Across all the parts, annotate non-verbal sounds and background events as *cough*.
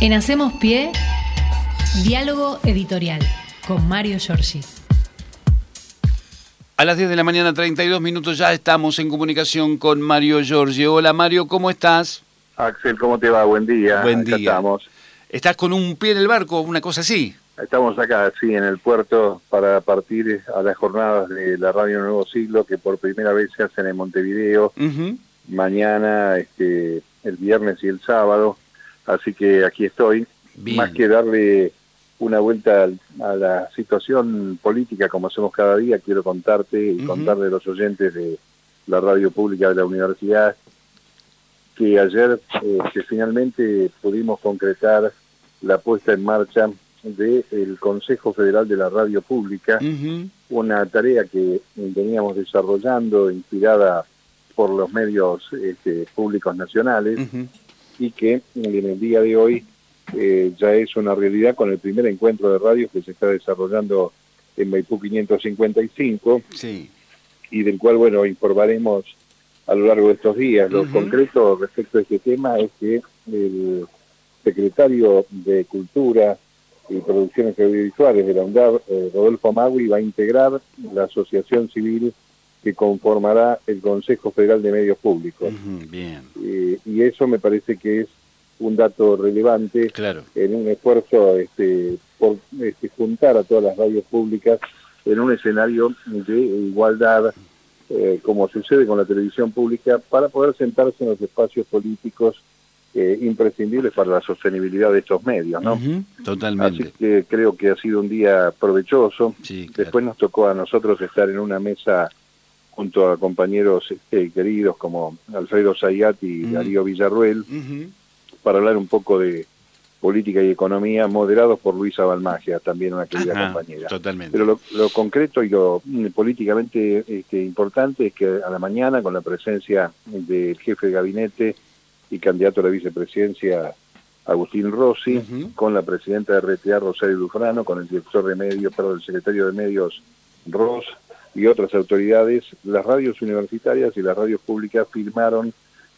En Hacemos Pie, diálogo editorial con Mario Giorgi. A las 10 de la mañana, 32 minutos, ya estamos en comunicación con Mario Giorgi. Hola Mario, ¿cómo estás? Axel, ¿cómo te va? Buen día. Buen Acá día. estamos. ¿Estás con un pie en el barco, una cosa así? Estamos acá, sí, en el puerto para partir a las jornadas de la Radio Nuevo Siglo que por primera vez se hacen en Montevideo mañana, este, el viernes y el sábado. Así que aquí estoy. Bien. Más que darle una vuelta a la situación política como hacemos cada día, quiero contarte y contarle a los oyentes de la radio pública de la universidad que ayer eh, que finalmente pudimos concretar la puesta en marcha del Consejo Federal de la Radio Pública, una tarea que veníamos desarrollando inspirada por los medios este, públicos nacionales. Y que en el día de hoy eh, ya es una realidad con el primer encuentro de radios que se está desarrollando en Maipú 555 Sí. y del cual, bueno, informaremos a lo largo de estos días. Lo concreto respecto a este tema es que el secretario de Cultura y Producciones Audiovisuales de la UNDAV, eh, Rodolfo Magui, va a integrar la asociación civil que conformará el Consejo Federal de Medios Públicos. Ujú. Bien, Eh, y eso me parece que es un dato relevante claro. en un esfuerzo este, por este, juntar a todas las radios públicas en un escenario de igualdad, eh, como sucede con la televisión pública, para poder sentarse en los espacios políticos eh, imprescindibles para la sostenibilidad de estos medios. ¿no? Ujú. Así Totalmente. que creo que ha sido un día provechoso. Sí, claro. Después nos tocó a nosotros estar en una mesa junto a compañeros este, queridos como Alfredo Zayat y Mm. Darío Villarruel, para hablar un poco de política y economía, moderados por Luisa Balmagia, también una querida Ajá, compañera. Totalmente. Pero lo, lo concreto y lo mm, políticamente este, importante es que a la mañana, con la presencia del jefe de gabinete y candidato a la vicepresidencia, Agustín Rossi, con la presidenta de RTA, Rosario Dufrano, con el director de medios, perdón, el secretario de medios, Ross, y otras autoridades, las radios universitarias y las radios públicas firmaron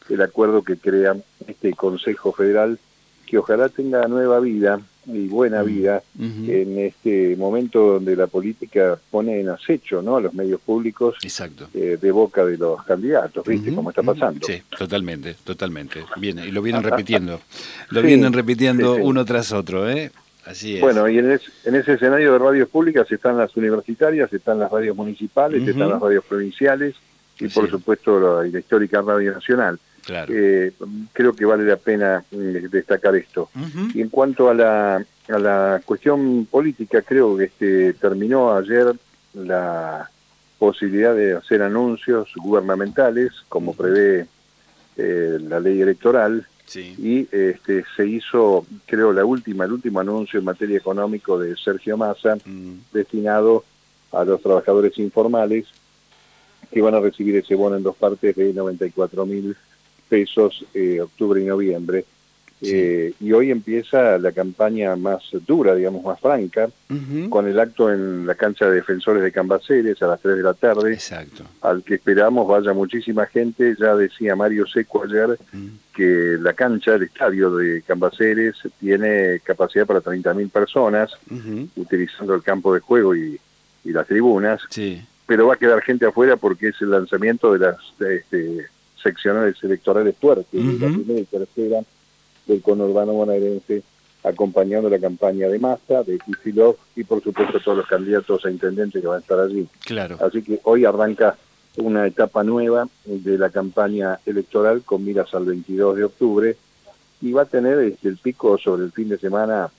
el acuerdo que crea este Consejo Federal, que ojalá tenga nueva vida y buena vida en este momento donde la política pone en acecho ¿no? a los medios públicos Exacto. eh, de boca de los candidatos, ¿viste Ujú, cómo está pasando? Sí, totalmente, totalmente. Viene, y lo vienen repitiendo. Lo Sí, vienen repitiendo sí, sí. uno tras otro, ¿eh? Así es. Bueno, y en, es- en ese escenario de radios públicas están las universitarias, están las radios municipales, están las radios provinciales y Sí. por supuesto la, histórica Radio Nacional. claro. Eh, creo que vale la pena eh, destacar esto. Y en cuanto a la, a la cuestión política, creo que este, terminó ayer la posibilidad de hacer anuncios gubernamentales, como prevé eh, la ley electoral, Sí. y este, se hizo, creo, la última, el último anuncio en materia económico de Sergio Massa, Mm, destinado a los trabajadores informales, que van a recibir ese bono en dos partes de 94 mil pesos eh, octubre y noviembre. Eh, y hoy empieza la campaña más dura, digamos, más franca, con el acto en la cancha de defensores de Cambaceres a las 3 de la tarde, Exacto. al que esperamos vaya muchísima gente. Ya decía Mario Seco ayer que la cancha, el estadio de Cambaceres, tiene capacidad para 30.000 personas, utilizando el campo de juego y, y las tribunas, Sí. pero va a quedar gente afuera porque es el lanzamiento de las este, seccionales electorales fuertes, de la primera y tercera del conurbano bonaerense, acompañando la campaña de Massa, de Kicillof y por supuesto todos los candidatos a intendente que van a estar allí. Claro. Así que hoy arranca una etapa nueva de la campaña electoral con miras al 22 de octubre y va a tener este, el pico sobre el fin de semana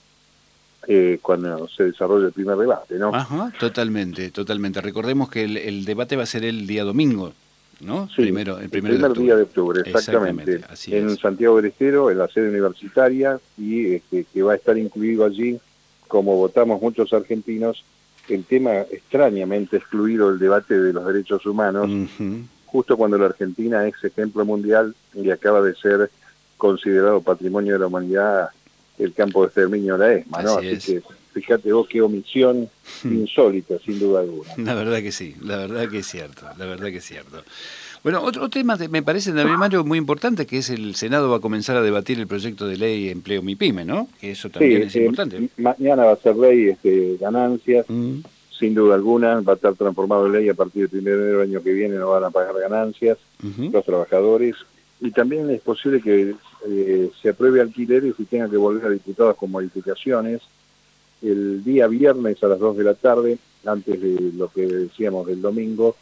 eh, cuando se desarrolle el primer debate, ¿no? Ajá, totalmente, totalmente. Recordemos que el, el debate va a ser el día domingo, ¿no? Sí, primero, el el primer de día de octubre, exactamente, en es. Santiago del Estero, en la sede universitaria, y este, que va a estar incluido allí, como votamos muchos argentinos, el tema extrañamente excluido del debate de los derechos humanos, justo cuando la Argentina es ejemplo mundial y acaba de ser considerado patrimonio de la humanidad el campo de exterminio de la ESMA, ¿no? Así Así, es. que fíjate vos qué omisión *laughs* insólita, sin duda alguna. La verdad que sí, la verdad que es cierto, la verdad que es cierto. Bueno, otro tema me parece también, Mario, muy importante, que es el Senado va a comenzar a debatir el proyecto de ley Empleo MIPYME, ¿no? Que eso también es importante. Mañana va a ser ley este, ganancias, mm. sin duda alguna, va a estar transformado en ley a partir del 1 de enero del año que viene, no van a pagar ganancias los trabajadores. Y también es posible que eh, se apruebe alquileres y tenga que volver a diputados con modificaciones. El día viernes a las 2 de la tarde, antes de lo que decíamos del domingo,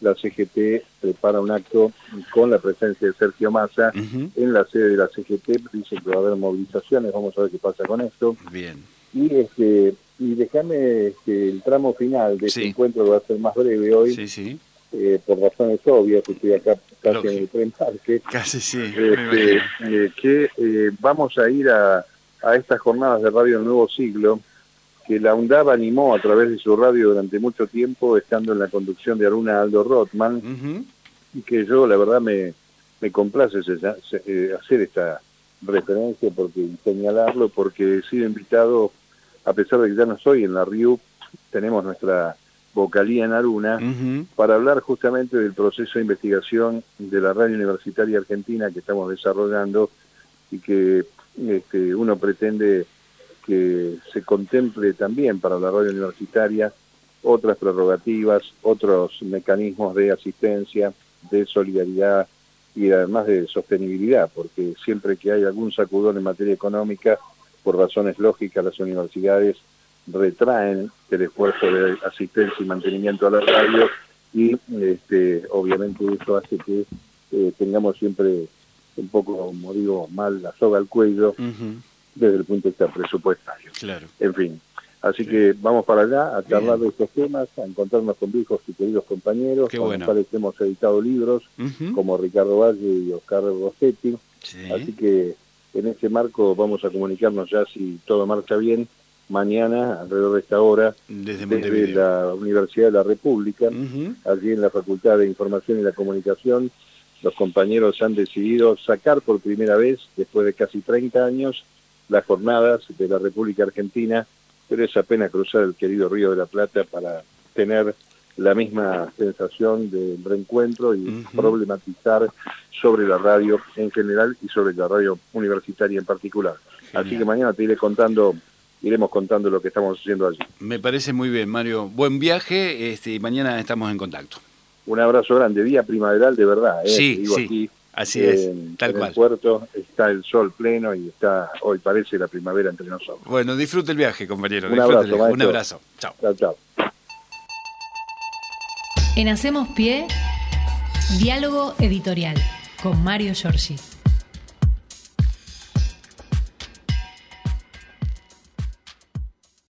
la CGT prepara un acto con la presencia de Sergio Massa en la sede de la CGT, dice que va a haber movilizaciones, vamos a ver qué pasa con esto. Bien. Y este y déjame este, el tramo final de este encuentro que va a ser más breve hoy, sí, sí. Eh, por razones obvias, estoy acá casi en el tren parque. Casi sí. Este, eh, que eh, vamos a ir a, a estas jornadas de Radio Nuevo Siglo, que la UNDAB animó a través de su radio durante mucho tiempo, estando en la conducción de Aruna Aldo Rothman, y que yo la verdad me, me complace eh, hacer esta referencia porque señalarlo, porque he sido invitado, a pesar de que ya no soy en la RIU, tenemos nuestra vocalía en Aruna, para hablar justamente del proceso de investigación de la radio universitaria argentina que estamos desarrollando y que este, uno pretende que se contemple también para la radio universitaria otras prerrogativas, otros mecanismos de asistencia, de solidaridad y además de sostenibilidad, porque siempre que hay algún sacudón en materia económica, por razones lógicas las universidades retraen el esfuerzo de asistencia y mantenimiento a la radio y este, obviamente eso hace que eh, tengamos siempre un poco, como digo, mal la soga al cuello desde el punto de vista presupuestario. Claro. En fin, así que vamos para allá a charlar de estos temas, a encontrarnos con viejos y queridos compañeros, con los cuales hemos editado libros, como Ricardo Valle y Oscar Rossetti. Así que en ese marco vamos a comunicarnos ya si todo marcha bien mañana alrededor de esta hora desde, la Universidad de la República, allí en la Facultad de Información y la Comunicación, los compañeros han decidido sacar por primera vez, después de casi 30 años, las jornadas de la República Argentina, pero es apenas cruzar el querido Río de la Plata para tener la misma sensación de reencuentro y problematizar sobre la radio en general y sobre la radio universitaria en particular. Así que mañana te iré contando iremos contando lo que estamos haciendo allí. Me parece muy bien, Mario. Buen viaje este, y mañana estamos en contacto. Un abrazo grande, día primaveral de verdad. ¿eh? Sí, sí. Así es, tal en cual. el puerto está el sol pleno y está hoy parece la primavera entre nosotros. Bueno, disfrute el viaje, compañero. Un abrazo, Un abrazo. Chao. Chao, chao. En Hacemos Pie, diálogo editorial con Mario Giorgi.